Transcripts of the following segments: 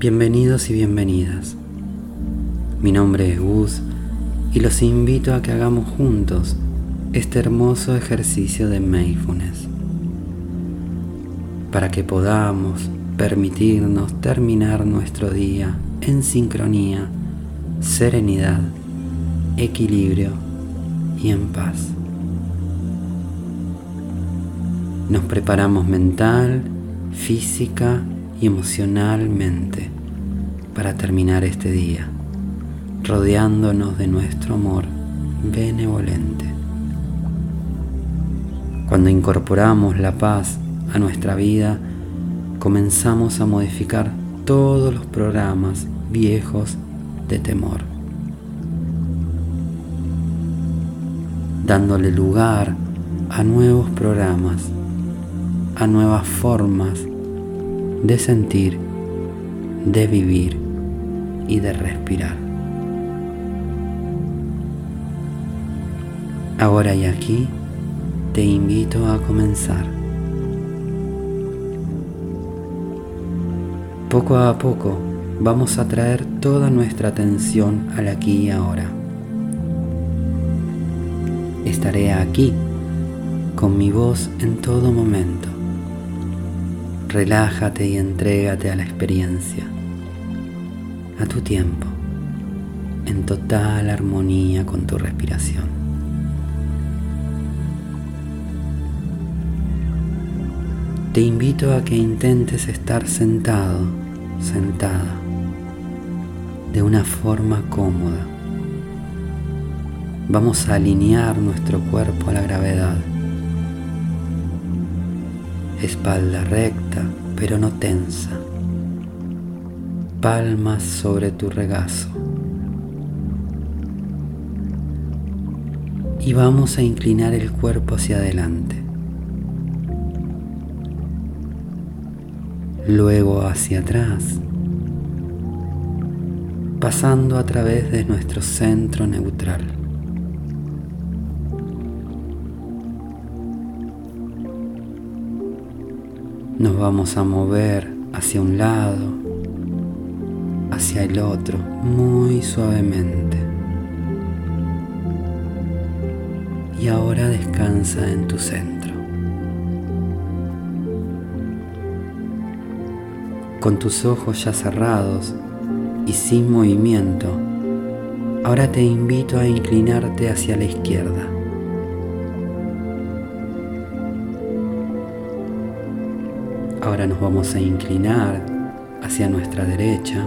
Bienvenidos y bienvenidas. Mi nombre es Gus y los invito a que hagamos juntos este hermoso ejercicio de mindfulness para que podamos permitirnos terminar nuestro día en sincronía, serenidad, equilibrio y en paz. Nos preparamos mental, física y emocionalmente para terminar este día, rodeándonos de nuestro amor benevolente. Cuando incorporamos la paz a nuestra vida, comenzamos a modificar todos los programas viejos de temor, dándole lugar a nuevos programas, a nuevas formas de sentir, de vivir y de respirar. Ahora y aquí te invito a comenzar. Poco a poco vamos a traer toda nuestra atención al aquí y ahora. Estaré aquí con mi voz en todo momento Relájate y entrégate a la experiencia, a tu tiempo, en total armonía con tu respiración. Te invito a que intentes estar sentado, sentada, de una forma cómoda. Vamos a alinear nuestro cuerpo a la gravedad espalda recta pero no tensa, palmas sobre tu regazo. Y vamos a inclinar el cuerpo hacia adelante, luego hacia atrás, pasando a través de nuestro centro neutral. Nos vamos a mover hacia un lado, hacia el otro, muy suavemente. Y ahora descansa en tu centro. Con tus ojos ya cerrados y sin movimiento, ahora te invito a inclinarte hacia la izquierda. Ahora nos vamos a inclinar hacia nuestra derecha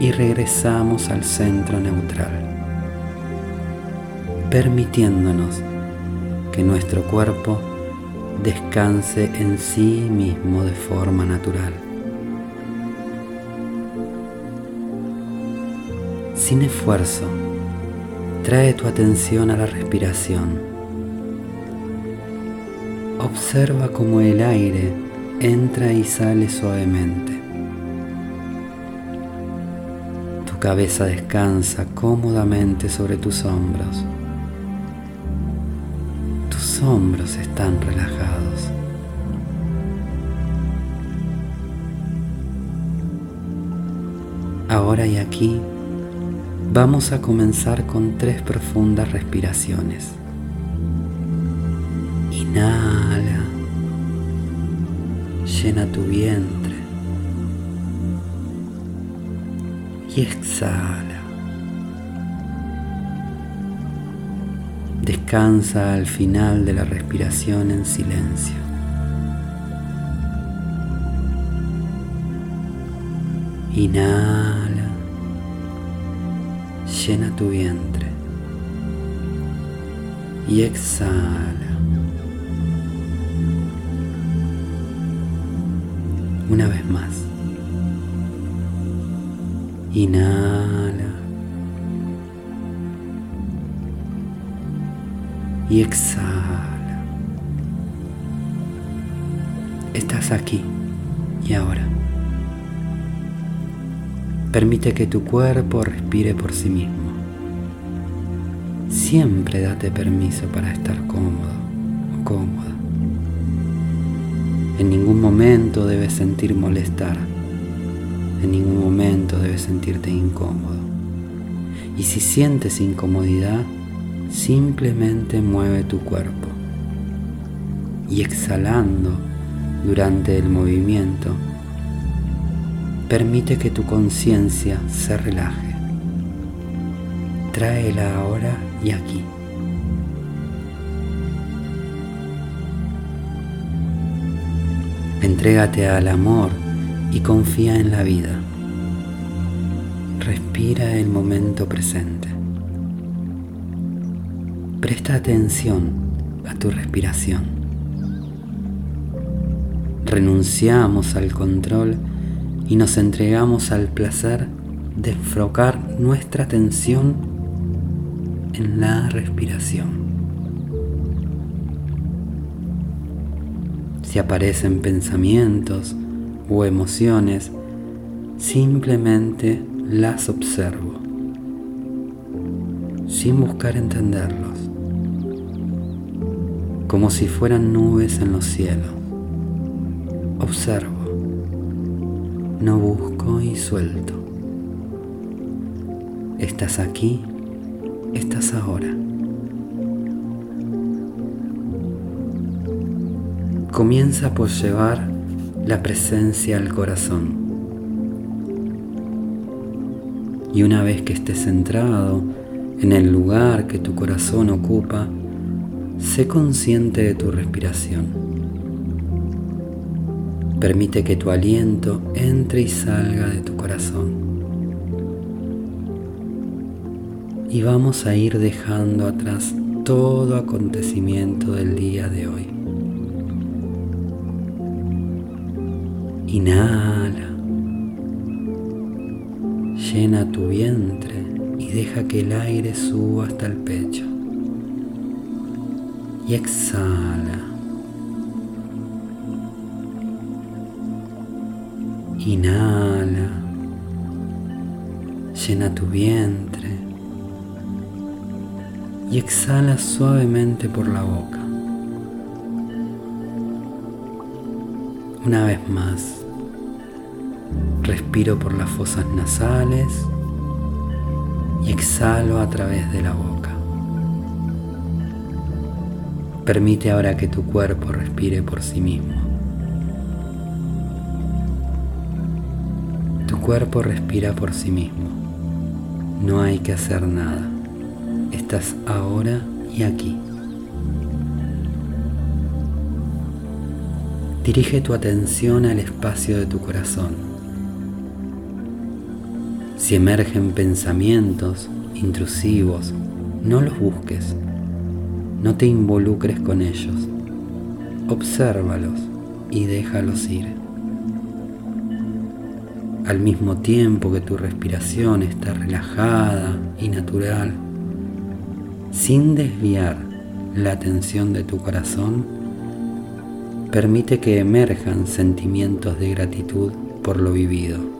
y regresamos al centro neutral, permitiéndonos que nuestro cuerpo descanse en sí mismo de forma natural. Sin esfuerzo, trae tu atención a la respiración Observa cómo el aire entra y sale suavemente. Tu cabeza descansa cómodamente sobre tus hombros. Tus hombros están relajados. Ahora y aquí vamos a comenzar con tres profundas respiraciones. Inhala, llena tu vientre y exhala. Descansa al final de la respiración en silencio. Inhala, llena tu vientre y exhala. Una vez más. Inhala. Y exhala. Estás aquí y ahora. Permite que tu cuerpo respire por sí mismo. Siempre date permiso para estar cómodo o cómoda. En ningún momento debes sentir molestar. En ningún momento debes sentirte incómodo. Y si sientes incomodidad, simplemente mueve tu cuerpo. Y exhalando durante el movimiento, permite que tu conciencia se relaje. Tráela ahora y aquí. Entrégate al amor y confía en la vida. Respira el momento presente. Presta atención a tu respiración. Renunciamos al control y nos entregamos al placer de enfocar nuestra atención en la respiración. Si aparecen pensamientos o emociones, simplemente las observo, sin buscar entenderlos, como si fueran nubes en los cielos. Observo, no busco y suelto. Estás aquí, estás ahora. Comienza por llevar la presencia al corazón. Y una vez que estés centrado en el lugar que tu corazón ocupa, sé consciente de tu respiración. Permite que tu aliento entre y salga de tu corazón. Y vamos a ir dejando atrás todo acontecimiento del día de hoy. Inhala. Llena tu vientre y deja que el aire suba hasta el pecho. Y exhala. Inhala. Llena tu vientre. Y exhala suavemente por la boca. Una vez más. Respiro por las fosas nasales y exhalo a través de la boca. Permite ahora que tu cuerpo respire por sí mismo. Tu cuerpo respira por sí mismo. No hay que hacer nada. Estás ahora y aquí. Dirige tu atención al espacio de tu corazón. Si emergen pensamientos intrusivos, no los busques, no te involucres con ellos, obsérvalos y déjalos ir. Al mismo tiempo que tu respiración está relajada y natural, sin desviar la atención de tu corazón, permite que emerjan sentimientos de gratitud por lo vivido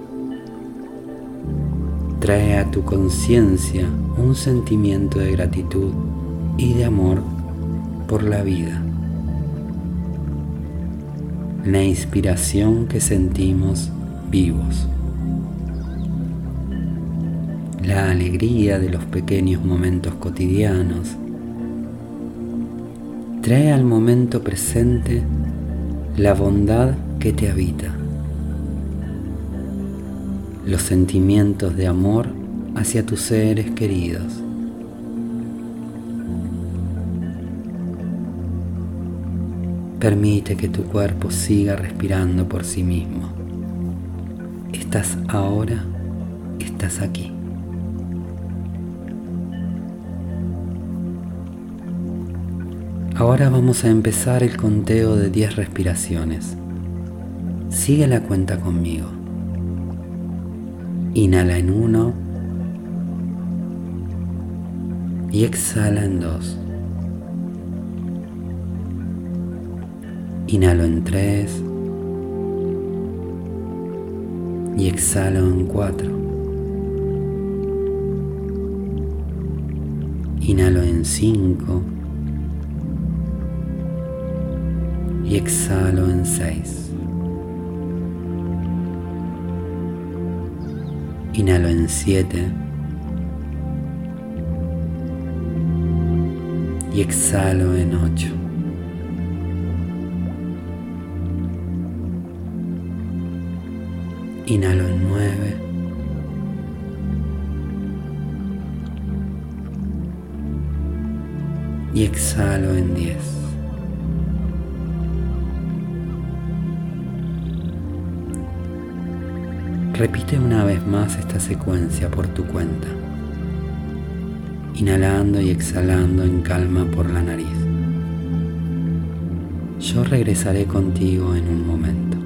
trae a tu conciencia un sentimiento de gratitud y de amor por la vida. La inspiración que sentimos vivos. La alegría de los pequeños momentos cotidianos. Trae al momento presente la bondad que te habita los sentimientos de amor hacia tus seres queridos. Permite que tu cuerpo siga respirando por sí mismo. Estás ahora, estás aquí. Ahora vamos a empezar el conteo de 10 respiraciones. Sigue la cuenta conmigo. Inhala en uno y exhala en dos. Inhalo en tres y exhalo en cuatro. Inhalo en cinco y exhalo en seis. Inhalo en siete. Y exhalo en ocho. Inhalo en nueve. Y exhalo en diez. Repite una vez más esta secuencia por tu cuenta, inhalando y exhalando en calma por la nariz. Yo regresaré contigo en un momento.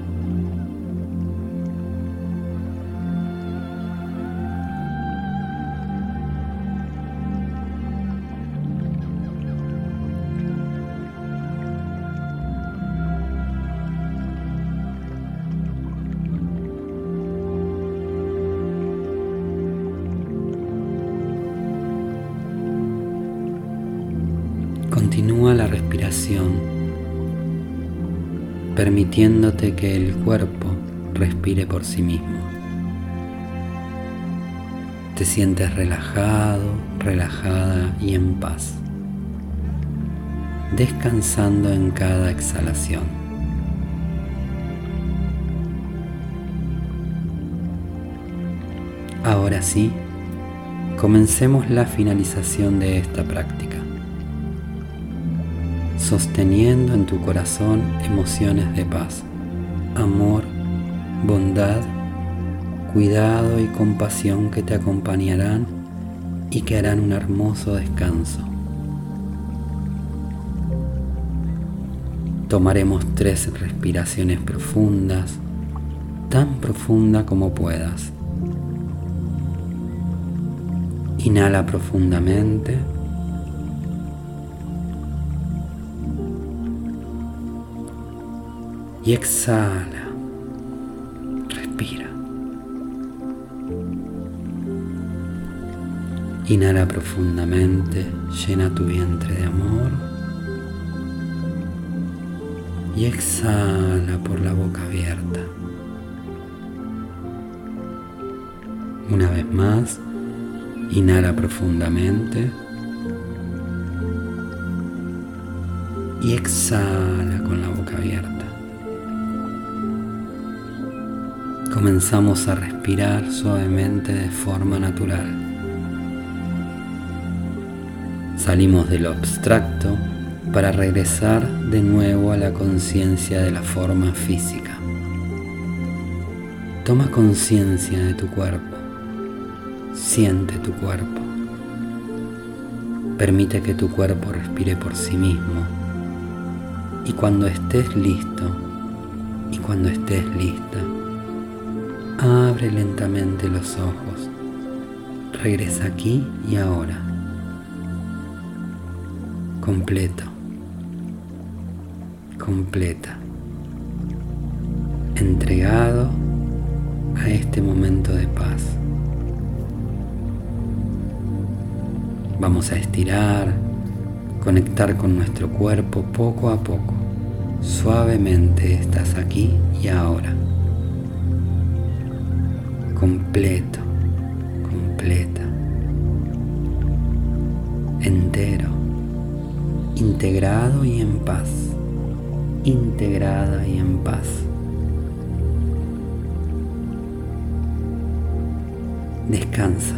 Permitiéndote que el cuerpo respire por sí mismo. Te sientes relajado, relajada y en paz, descansando en cada exhalación. Ahora sí, comencemos la finalización de esta práctica sosteniendo en tu corazón emociones de paz, amor, bondad, cuidado y compasión que te acompañarán y que harán un hermoso descanso. Tomaremos tres respiraciones profundas, tan profunda como puedas. Inhala profundamente. Y exhala. Respira. Inhala profundamente, llena tu vientre de amor. Y exhala por la boca abierta. Una vez más, inhala profundamente. Y exhala con la boca abierta. Comenzamos a respirar suavemente de forma natural. Salimos de lo abstracto para regresar de nuevo a la conciencia de la forma física. Toma conciencia de tu cuerpo, siente tu cuerpo, permite que tu cuerpo respire por sí mismo y cuando estés listo y cuando estés lista, Abre lentamente los ojos. Regresa aquí y ahora. Completo. Completa. Entregado a este momento de paz. Vamos a estirar, conectar con nuestro cuerpo poco a poco. Suavemente estás aquí y ahora completo, completa, entero, integrado y en paz, integrada y en paz. Descansa.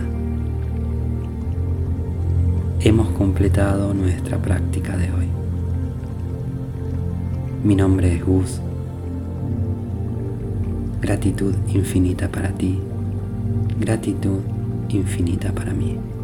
Hemos completado nuestra práctica de hoy. Mi nombre es Gus Gratitud infinita para ti, gratitud infinita para mí.